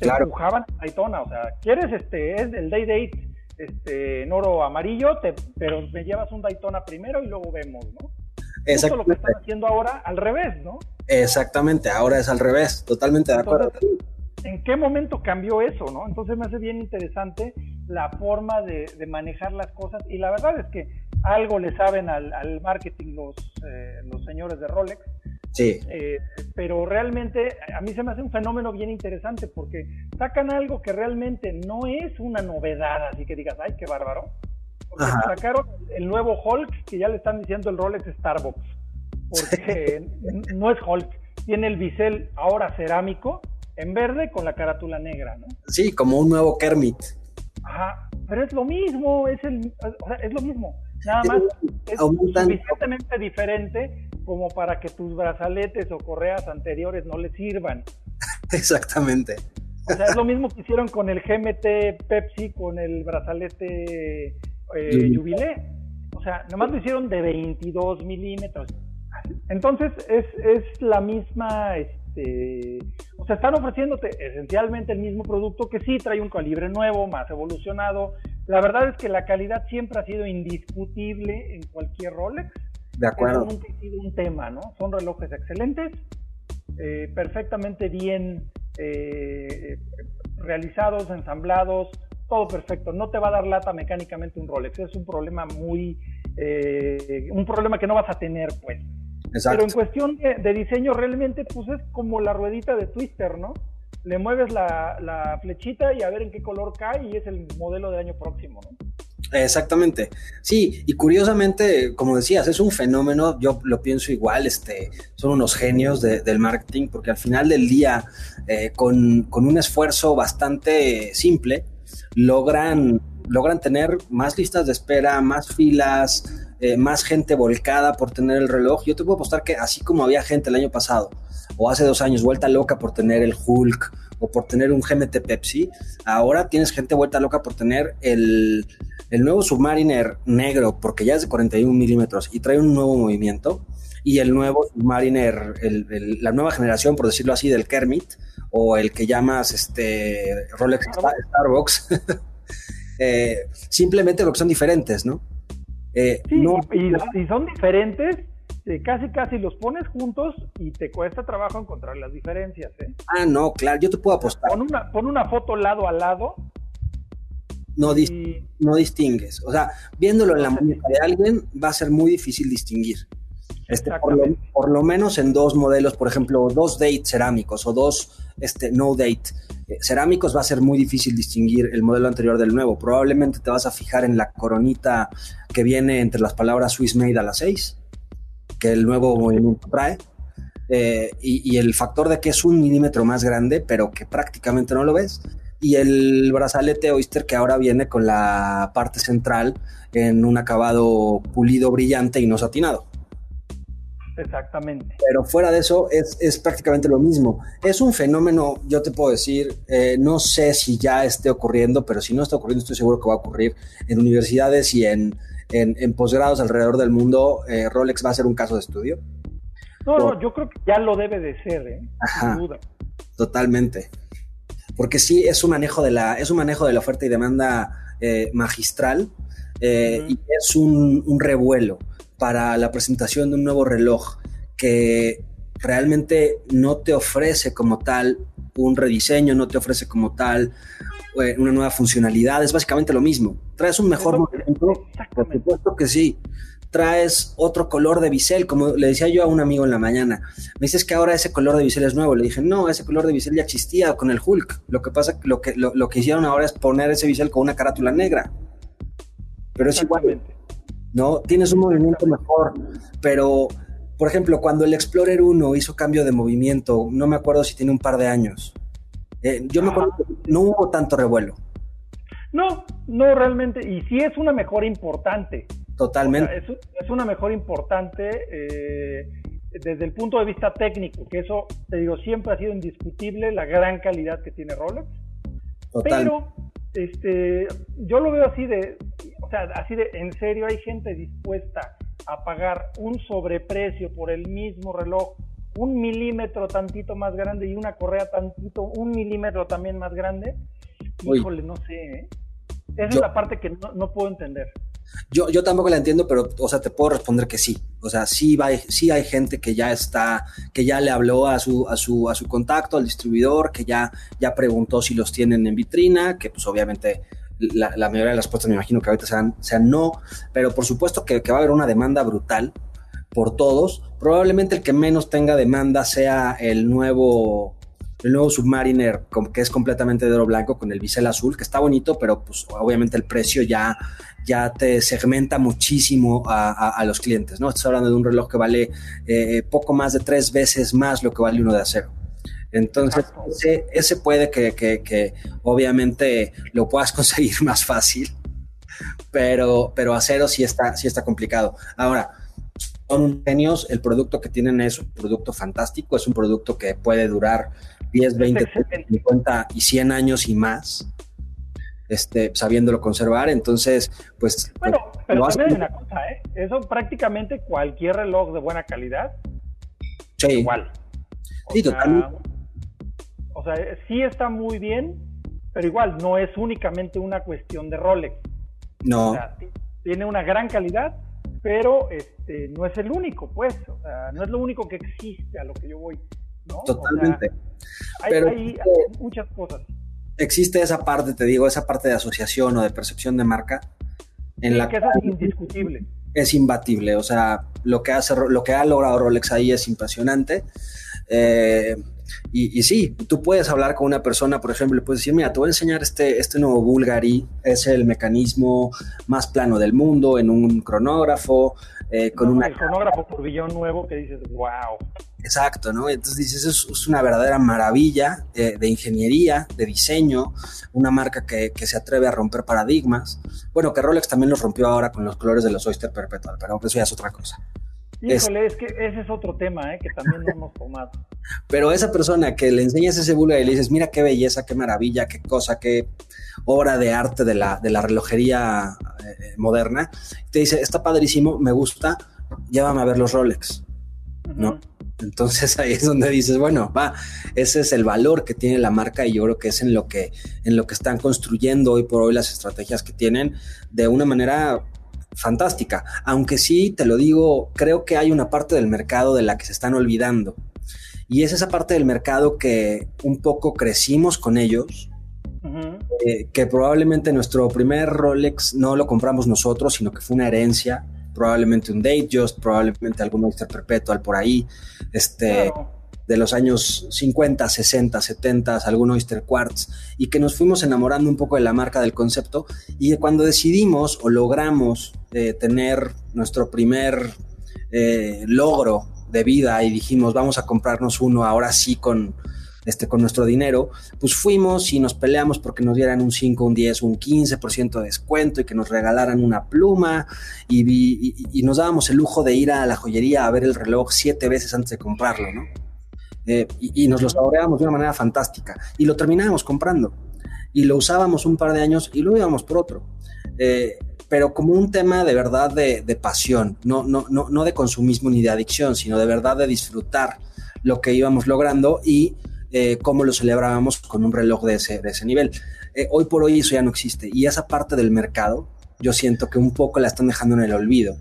Te empujaban Daytona, o sea, quieres este, es el Day Date este, en oro amarillo, te, pero me llevas un Daytona primero y luego vemos, ¿no? Eso lo que están haciendo ahora al revés, ¿no?
Exactamente, ahora es al revés, totalmente de acuerdo.
¿En qué momento cambió eso, no? Entonces me hace bien interesante la forma de, manejar las cosas y la verdad es que algo le saben al, marketing los, eh, los señores de Rolex.
Sí.
Eh, pero realmente a mí se me hace un fenómeno bien interesante porque sacan algo que realmente no es una novedad, así que digas, ay, qué bárbaro. Porque sacaron el nuevo Hulk que ya le están diciendo el Rolex Starbucks, porque no es Hulk, tiene el bisel ahora cerámico en verde con la carátula negra, ¿no?
Sí, como un nuevo Kermit.
Ajá, pero es lo mismo, es el, o sea, es lo mismo. Nada más es suficientemente diferente como para que tus brazaletes o correas anteriores no le sirvan.
Exactamente.
O sea, es lo mismo que hicieron con el GMT Pepsi, con el brazalete eh, Jubilé. O sea, nomás lo hicieron de 22 milímetros. Entonces, es, es la misma... Este, o sea, están ofreciéndote esencialmente el mismo producto que sí trae un calibre nuevo, más evolucionado. La verdad es que la calidad siempre ha sido indiscutible en cualquier Rolex.
De acuerdo.
Eso nunca ha sido un tema, ¿no? Son relojes excelentes, eh, perfectamente bien eh, realizados, ensamblados, todo perfecto. No te va a dar lata mecánicamente un Rolex. Es un problema muy. Eh, un problema que no vas a tener, pues. Pero en cuestión de, diseño, realmente, pues es como la ruedita de Twister, ¿no? Le mueves la, flechita y a ver en qué color cae y es el modelo del año próximo, ¿no?
Exactamente. Sí, y curiosamente, como decías, es un fenómeno, yo lo pienso igual, este, son unos genios del marketing, porque al final del día, eh, con, con, un esfuerzo bastante simple, logran, logran tener más listas de espera, más filas, eh, más gente volcada por tener el reloj. Yo te puedo apostar que así como había gente el año pasado o hace dos años vuelta loca por tener el Hulk o por tener un GMT Pepsi, ahora tienes gente vuelta loca por tener el, el nuevo Submariner negro, porque ya es de 41 milímetros y trae un nuevo movimiento, y el nuevo Submariner, la nueva generación, por decirlo así, del Kermit, o el que llamas este Rolex Starbucks, eh, simplemente porque son diferentes, ¿no?
Eh, no, y, son diferentes, eh, casi casi los pones juntos y te cuesta trabajo encontrar las diferencias. ¿eh?
Ah, no, claro, yo te puedo apostar.
Pon una, pon una foto lado a lado.
No, no distingues. O sea, viéndolo en la muñeca de alguien, va a ser muy difícil distinguir. Este, por, lo, menos en dos modelos, por ejemplo, dos date cerámicos o dos este, no date eh, cerámicos va a ser muy difícil distinguir el modelo anterior del nuevo. Probablemente te vas a fijar en la coronita que viene entre las palabras Swiss Made a las 6, que el nuevo movimiento trae. Eh, y, el factor de que es un milímetro más grande, pero que prácticamente no lo ves. Y el brazalete Oyster que ahora viene con la parte central en un acabado pulido brillante y no satinado.
Exactamente.
Pero fuera de eso es, prácticamente lo mismo. Es un fenómeno, yo te puedo decir, eh, no sé si ya esté ocurriendo, pero si no está ocurriendo estoy seguro que va a ocurrir en universidades y en, en, posgrados alrededor del mundo. Eh, Rolex va a ser un caso de estudio.
No, no, yo creo que ya lo debe de ser, ¿eh? Sin duda.
Totalmente. Porque sí, es un manejo de la, es un manejo de la oferta y demanda eh, magistral y es un, un revuelo para la presentación de un nuevo reloj que realmente no te ofrece como tal un rediseño, no te ofrece como tal eh, una nueva funcionalidad, es básicamente lo mismo. Traes un mejor movimiento, por supuesto que sí. Traes otro color de bisel, como le decía yo a un amigo en la mañana. Me dices que ahora ese color de bisel es nuevo. Le dije, no, ese color de bisel ya existía con el Hulk. Lo que pasa, lo que, lo, lo que hicieron ahora es poner ese bisel con una carátula negra. Pero es igual ¿no? Tienes un movimiento mejor, pero, por ejemplo, cuando el Explorer 1 hizo cambio de movimiento, no me acuerdo si tiene un par de años, eh, yo me acuerdo que no hubo tanto revuelo.
No, no realmente, y sí es una mejora importante.
Totalmente.
es, una mejora importante eh, desde el punto de vista técnico, que eso, te digo, siempre ha sido indiscutible la gran calidad que tiene Rolex. Pero este, yo lo veo así de, o sea, así de, en serio, hay gente dispuesta a pagar un sobreprecio por el mismo reloj, un milímetro tantito más grande y una correa tantito, un milímetro también más grande. Híjole, no sé, ¿eh? Esa es la parte que no puedo entender.
Yo, yo tampoco la entiendo, pero, o sea, te puedo responder que sí. O sea, sí, va, sí hay gente que ya está, que ya le habló a su, a su, a su contacto, al distribuidor, que ya, ya preguntó si los tienen en vitrina, que pues obviamente la, mayoría de las respuestas me imagino que ahorita sean, sean no, pero por supuesto que, que va a haber una demanda brutal por todos. Probablemente el que menos tenga demanda sea el nuevo el nuevo Submariner, que es completamente de oro blanco con el bisel azul, que está bonito, pero pues obviamente el precio ya, ya te segmenta muchísimo a, los clientes, ¿no? Estás hablando de un reloj que vale eh, poco más de tres veces más lo que vale uno de acero. Entonces, ese, puede que, obviamente lo puedas conseguir más fácil, pero, pero acero sí está, sí está complicado. Ahora, son genios, el producto que tienen es un producto fantástico, es un producto que puede durar 10, 20, 50 y 100 años y más, este, sabiéndolo conservar. Entonces, pues.
Bueno, pero también una cosa, ¿eh? Eso prácticamente cualquier reloj de buena calidad.
Sí.
Igual.
sí, totalmente.
O sea, sí está muy bien, pero igual no es únicamente una cuestión de Rolex.
No.
O sea, tiene una gran calidad, pero este, no es el único, pues. O sea, no es lo único que existe a lo que yo voy.
Totalmente.
hay, muchas cosas.
Existe esa parte, te digo, esa parte de asociación o de percepción de marca. En la
que es indiscutible.
Es imbatible, o sea, lo que, hace, lo que ha logrado Rolex ahí es impresionante. Eh, y, sí, tú puedes hablar con una persona, por ejemplo, y puedes decir, mira, te voy a enseñar este, este nuevo Bulgari, es el mecanismo más plano del mundo en un cronógrafo, eh, con una...
El cronógrafo por billón nuevo que dices, wow.
Exacto, ¿no? Entonces dices, es, es una verdadera maravilla de, ingeniería, de diseño, una marca que, se atreve a romper paradigmas. Bueno, que Rolex también los rompió ahora con los colores de los Oyster Perpetual, pero eso ya es otra cosa.
Híjole, es, que ese es otro tema, ¿eh? que también no hemos tomado.
Pero esa persona que le enseñas ese Bulgari y le dices, mira qué belleza, qué maravilla, qué cosa, qué obra de arte de la, de la relojería eh, moderna, te dice, está padrísimo, me gusta, llévame a ver los Rolex, ¿no? Entonces ahí es donde dices, bueno, va, ese es el valor que tiene la marca y yo creo que es en lo que, en lo que están construyendo hoy por hoy las estrategias que tienen de una manera fantástica. Aunque sí, te lo digo, creo que hay una parte del mercado de la que se están olvidando. Y es esa parte del mercado que un poco crecimos con ellos, eh, que probablemente nuestro primer Rolex no lo compramos nosotros, sino que fue una herencia probablemente un Date Just, probablemente algún Oyster Perpetual por ahí, este, de los años 50, 60, 70, algún Oyster Quartz, y que nos fuimos enamorando un poco de la marca, del concepto, y cuando decidimos o logramos eh, tener nuestro primer eh, logro de vida y dijimos, vamos a comprarnos uno ahora sí con este, con nuestro dinero, pues fuimos y nos peleamos porque nos dieran un 5, un 10, un 15% de descuento y que nos regalaran una pluma y, nos dábamos el lujo de ir a la joyería a ver el reloj siete veces antes de comprarlo, ¿no? Eh, y, nos lo saboreábamos de una manera fantástica y lo terminábamos comprando y lo usábamos un par de años y lo íbamos por otro. Eh, pero como un tema de verdad de, de pasión, no, no, no, no de consumismo ni de adicción, sino de verdad de disfrutar lo que íbamos logrando y eh, cómo lo celebrábamos con un reloj de ese, de ese nivel. Eh, hoy por hoy eso ya no existe y esa parte del mercado yo siento que un poco la están dejando en el olvido.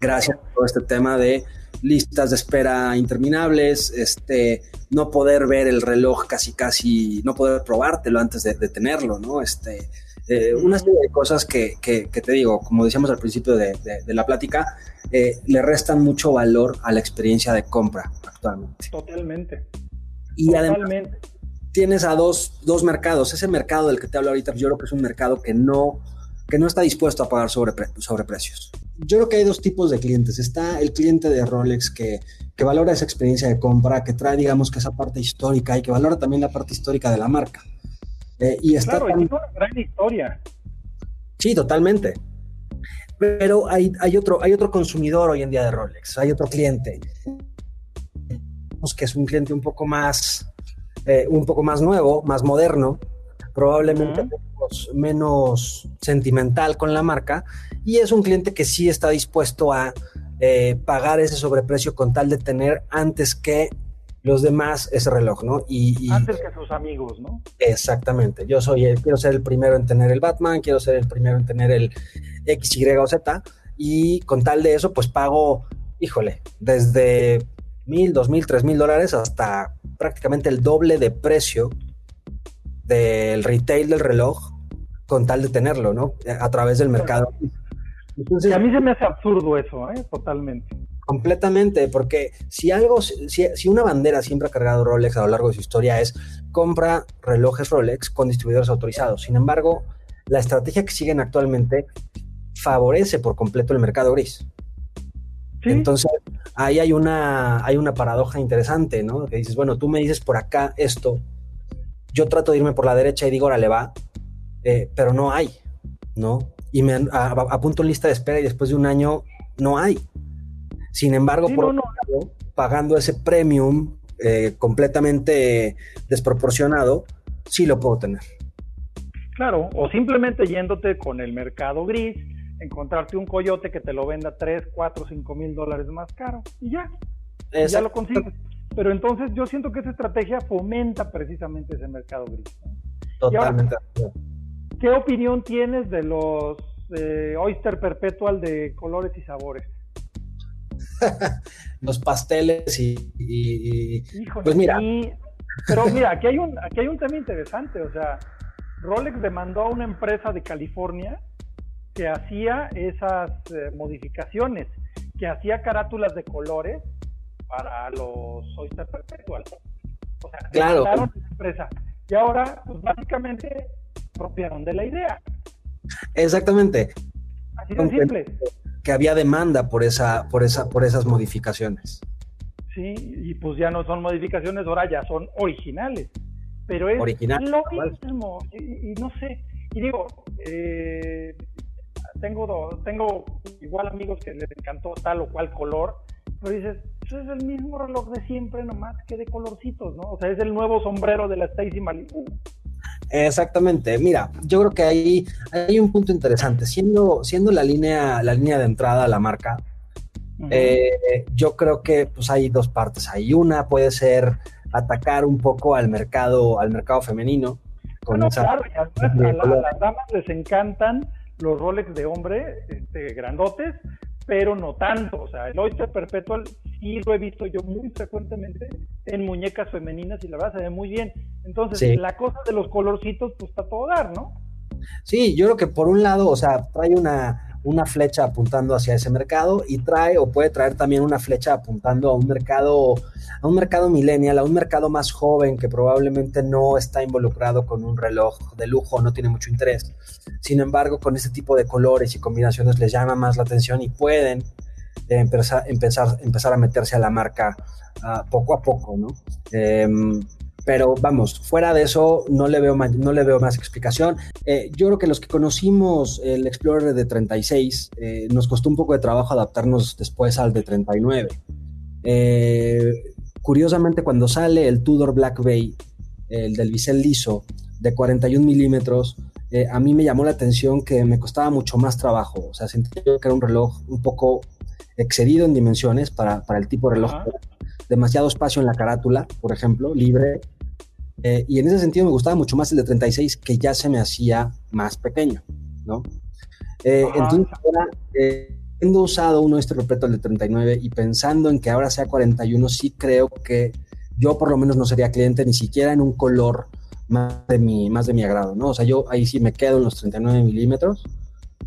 Gracias a todo este tema de listas de espera interminables, este, no poder ver el reloj casi casi, no poder probártelo antes de, tenerlo, ¿no? Este, eh, una serie de cosas que, que, te digo, como decíamos al principio de, de la plática, le restan mucho valor a la experiencia de compra actualmente.
Totalmente.
Y además tienes a dos, dos mercados. Ese mercado del que te hablo ahorita, yo creo que es un mercado que no, que no está dispuesto a pagar sobre, sobre precios. Yo creo que hay dos tipos de clientes. Está el cliente de Rolex que, que valora esa experiencia de compra, que trae, digamos, que esa parte histórica y que valora también la parte histórica de la marca.
Eh, y está claro, es una gran historia.
Sí, totalmente. Pero hay, hay, otro, hay otro consumidor hoy en día de Rolex, hay otro cliente que es un cliente un poco más, eh, un poco más nuevo, más moderno, probablemente menos, sentimental con la marca, y es un cliente que sí está dispuesto a eh, pagar ese sobreprecio con tal de tener antes que los demás ese reloj, ¿no?
Y, antes que sus amigos, ¿no?
Exactamente. Yo soy el, quiero ser el primero en tener el Batman, quiero ser el primero en tener el X, Y o Z, y con tal de eso, pues pago, híjole, desde mil, dos mil, tres mil dólares hasta prácticamente el doble de precio del retail del reloj con tal de tenerlo, ¿no? A través del mercado.
Entonces, a mí se me hace absurdo eso, ¿eh? Totalmente.
Completamente, porque si algo, si, si, una bandera siempre ha cargado Rolex a lo largo de su historia es compra relojes Rolex con distribuidores autorizados. Sin embargo, la estrategia que siguen actualmente favorece por completo el mercado gris. Entonces, ahí hay una, hay una paradoja interesante, ¿no? Que dices, bueno, tú me dices por acá esto, yo trato de irme por la derecha y digo, órale, va, eh, pero no hay, ¿no? Y me apunto en lista de espera y después de un año no hay. Sin embargo, por pagando ese premium eh, completamente desproporcionado, sí lo puedo tener.
Claro, o simplemente yéndote con el mercado gris, encontrarte un coyote que te lo venda 3, 4, 5 mil dólares más caro y ya, ya lo consigues. Pero entonces yo siento que esa estrategia fomenta precisamente ese mercado gris.
Totalmente.
¿Qué opinión tienes de los eh, Oyster Perpetual de colores y sabores?
los pasteles y, pues mira.
pero mira, aquí hay un aquí hay un tema interesante, o sea, Rolex demandó a una empresa de California que hacía esas eh, modificaciones, que hacía carátulas de colores para los Oyster Perpetual. O sea,
claro.
la empresa. Y ahora, pues básicamente, apropiaron de la idea.
Exactamente.
Así de simple.
Que había demanda por esa, por esa, por esas modificaciones.
Sí, y pues ya no son modificaciones, ahora ya son originales. Pero es
Original,
lo mismo. Y, y no sé. Y digo, eh, tengo, tengo igual amigos que les encantó tal o cual color, pero dices, eso es el mismo reloj de siempre, nomás que de colorcitos, ¿no? O sea, es el nuevo sombrero de la Stacy Malibu.
Exactamente. Mira, yo creo que ahí hay un punto interesante. Siendo, siendo la línea, la línea de entrada a la marca, eh, yo creo que pues hay dos partes ahí. Una puede ser atacar un poco al mercado, al mercado femenino. Con
Bueno,
esa-
claro, y además
de
a, la- a las damas les encantan los Rolex de hombre, este, grandotes, pero no tanto. O sea, el Oyster Perpetual sí lo he visto yo muy frecuentemente en muñecas femeninas y la verdad se ve muy bien. Entonces,
Sí.
la cosa de los colorcitos, pues está a todo dar, ¿no?
Sí, yo creo que por un lado, o sea, trae una, una flecha apuntando hacia ese mercado y trae o puede traer también una flecha apuntando a un mercado, a un mercado millennial, a un mercado más joven que probablemente no está involucrado con un reloj de lujo, no tiene mucho interés. Sin embargo, con este tipo de colores y combinaciones les llama más la atención y pueden eh, empezar, empezar, empezar a meterse a la marca ah, poco a poco, ¿no? Em, pero vamos, fuera de eso no le veo, ma- no le veo más explicación. Eh, yo creo que los que conocimos el Explorer de 36, eh, nos costó un poco de trabajo adaptarnos después al de 39. Eh, curiosamente, cuando sale el Tudor Black Bay, el del bisel liso, de 41 milímetros, eh, a mí me llamó la atención que me costaba mucho más trabajo. O sea, sentí que era un reloj un poco excedido en dimensiones para, para el tipo de reloj.
Ajá.
Demasiado espacio en la carátula, por ejemplo, libre. Eh, y en ese sentido me gustaba mucho más el de 36, que ya se me hacía más pequeño, ¿no? Eh, entonces, ahora, eh, habiendo usado uno este repleto el de 39 y pensando en que ahora sea 41, sí creo que yo por lo menos no sería cliente ni siquiera en un color más de mi, más de mi agrado, ¿no? O sea, yo ahí sí me quedo en los 39 milímetros.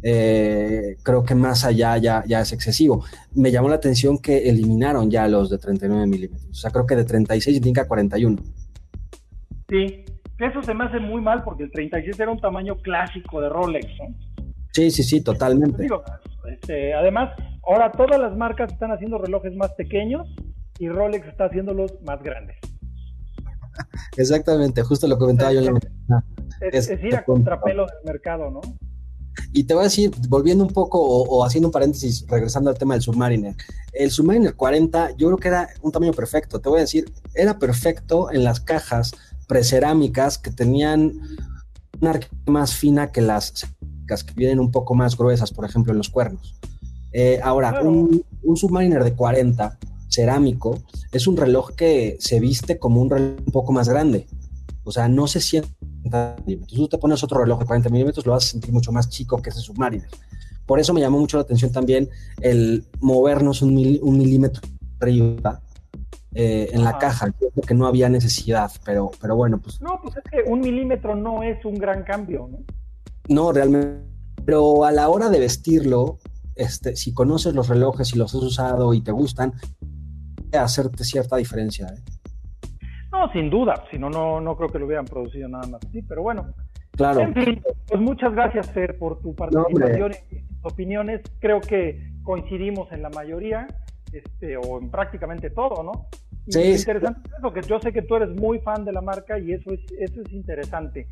Eh, creo que más allá ya, ya es excesivo. Me llamó la atención que eliminaron ya los de 39 milímetros. O sea, creo que de 36 brinca a 41.
Sí, eso se me hace muy mal porque el 36 era un tamaño clásico de Rolex, ¿no?
Sí, sí, sí, totalmente.
digo, este, además, ahora todas las marcas están haciendo relojes más pequeños y Rolex está haciéndolos más grandes.
Exactamente, justo lo comentaba yo en la mañana.
Es,
Es-
es ir a contrapelo del mercado, ¿no?
Y te voy a decir, volviendo un poco o, o haciendo un paréntesis, regresando al tema del Submariner. El Submariner 40, yo creo que era un tamaño perfecto. Te voy a decir, era perfecto en las cajas precerámicas que tenían una arquitectura más fina que las que vienen un poco más gruesas, por ejemplo, en los cuernos. Eh, ahora, un, un Submariner de 40 cerámico es un reloj que se viste como un reloj un poco más grande. O sea, no se siente milímetros. Tú te pones otro reloj de 40 milímetros, lo vas a sentir mucho más chico que ese Submariner. Por eso me llamó mucho la atención también el movernos un, mil- un milímetro arriba eh, en la caja. Yo creo que no había necesidad, pero, pero bueno, pues
No, pues es que un milímetro no es un gran cambio, ¿no?
no realmente. Pero a la hora de vestirlo, este, si conoces los relojes y los has usado y te gustan, puede hacerte cierta diferencia. ¿eh?
No, sin duda, si no, no, no creo que lo hubieran producido nada más así, pero bueno.
Claro.
En fin, pues muchas gracias, Fer, por tu participación y tus opiniones. Creo que coincidimos en la mayoría, este, o en prácticamente todo, ¿no? Y
Sí, sí.
interesante es eso, que yo sé que tú eres muy fan de la marca y eso es, eso es interesante.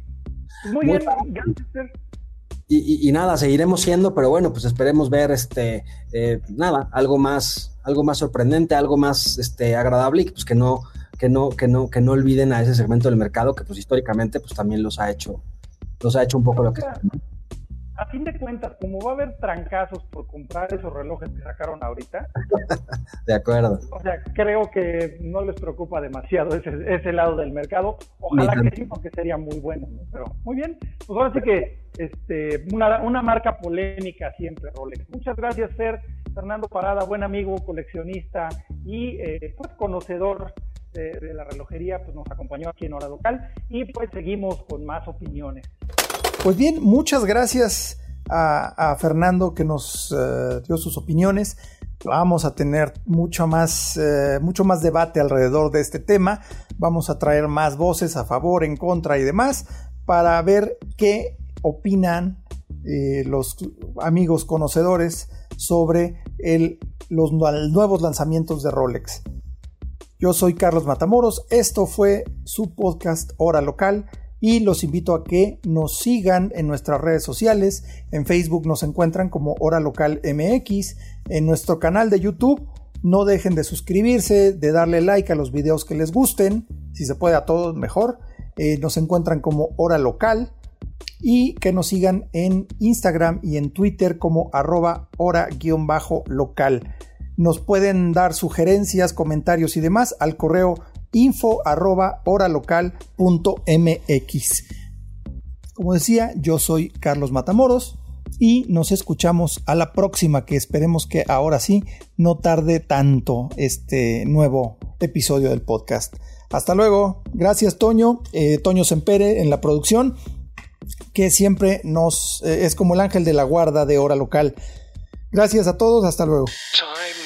Pues muy,
Muy
bien, gracias, Fer.
Y, y- y nada, seguiremos siendo, pero bueno, pues esperemos ver este eh, nada, algo más, algo más sorprendente, algo más este agradable y pues que no, que no, que no, que no olviden a ese segmento del mercado que pues históricamente pues también los ha hecho, los ha hecho un poco lo que
A fin de cuentas, como va a haber trancazos por comprar esos relojes que sacaron ahorita,
de acuerdo.
O sea, creo que no les preocupa demasiado ese, ese lado del mercado. Ojalá que sí, porque sería muy bueno. ¿no? Pero muy bien, pues ahora sí que este, una, una marca polémica siempre, Rolex. Muchas gracias, Fer. Fernando Parada, buen amigo, coleccionista y eh, pues conocedor de, de la relojería, pues nos acompañó aquí en Hora Local y pues seguimos con más opiniones.
Pues bien, muchas gracias a, a Fernando que nos eh, dio sus opiniones. Vamos a tener mucho más, eh, mucho más debate alrededor de este tema. Vamos a traer más voces a favor, en contra y demás para ver qué opinan eh, los amigos conocedores sobre el, los nuevos lanzamientos de Rolex. Yo soy Carlos Matamoros, esto fue su podcast Hora Local y los invito a que nos sigan en nuestras redes sociales. En Facebook nos encuentran como Hora Local MX, en nuestro canal de YouTube. No dejen de suscribirse, de darle like a los videos que les gusten, si se puede a todos mejor. Eh, nos encuentran como Hora Local y que nos sigan en Instagram y en Twitter como arroba hora-local. Nos pueden dar sugerencias, comentarios y demás al correo info. Como decía, yo soy Carlos Matamoros y nos escuchamos a la próxima, que esperemos que ahora sí no tarde tanto este nuevo episodio del podcast. Hasta luego, gracias Toño, eh, Toño Sempere en la producción, que siempre nos eh, es como el ángel de la guarda de hora local. Gracias a todos, hasta luego.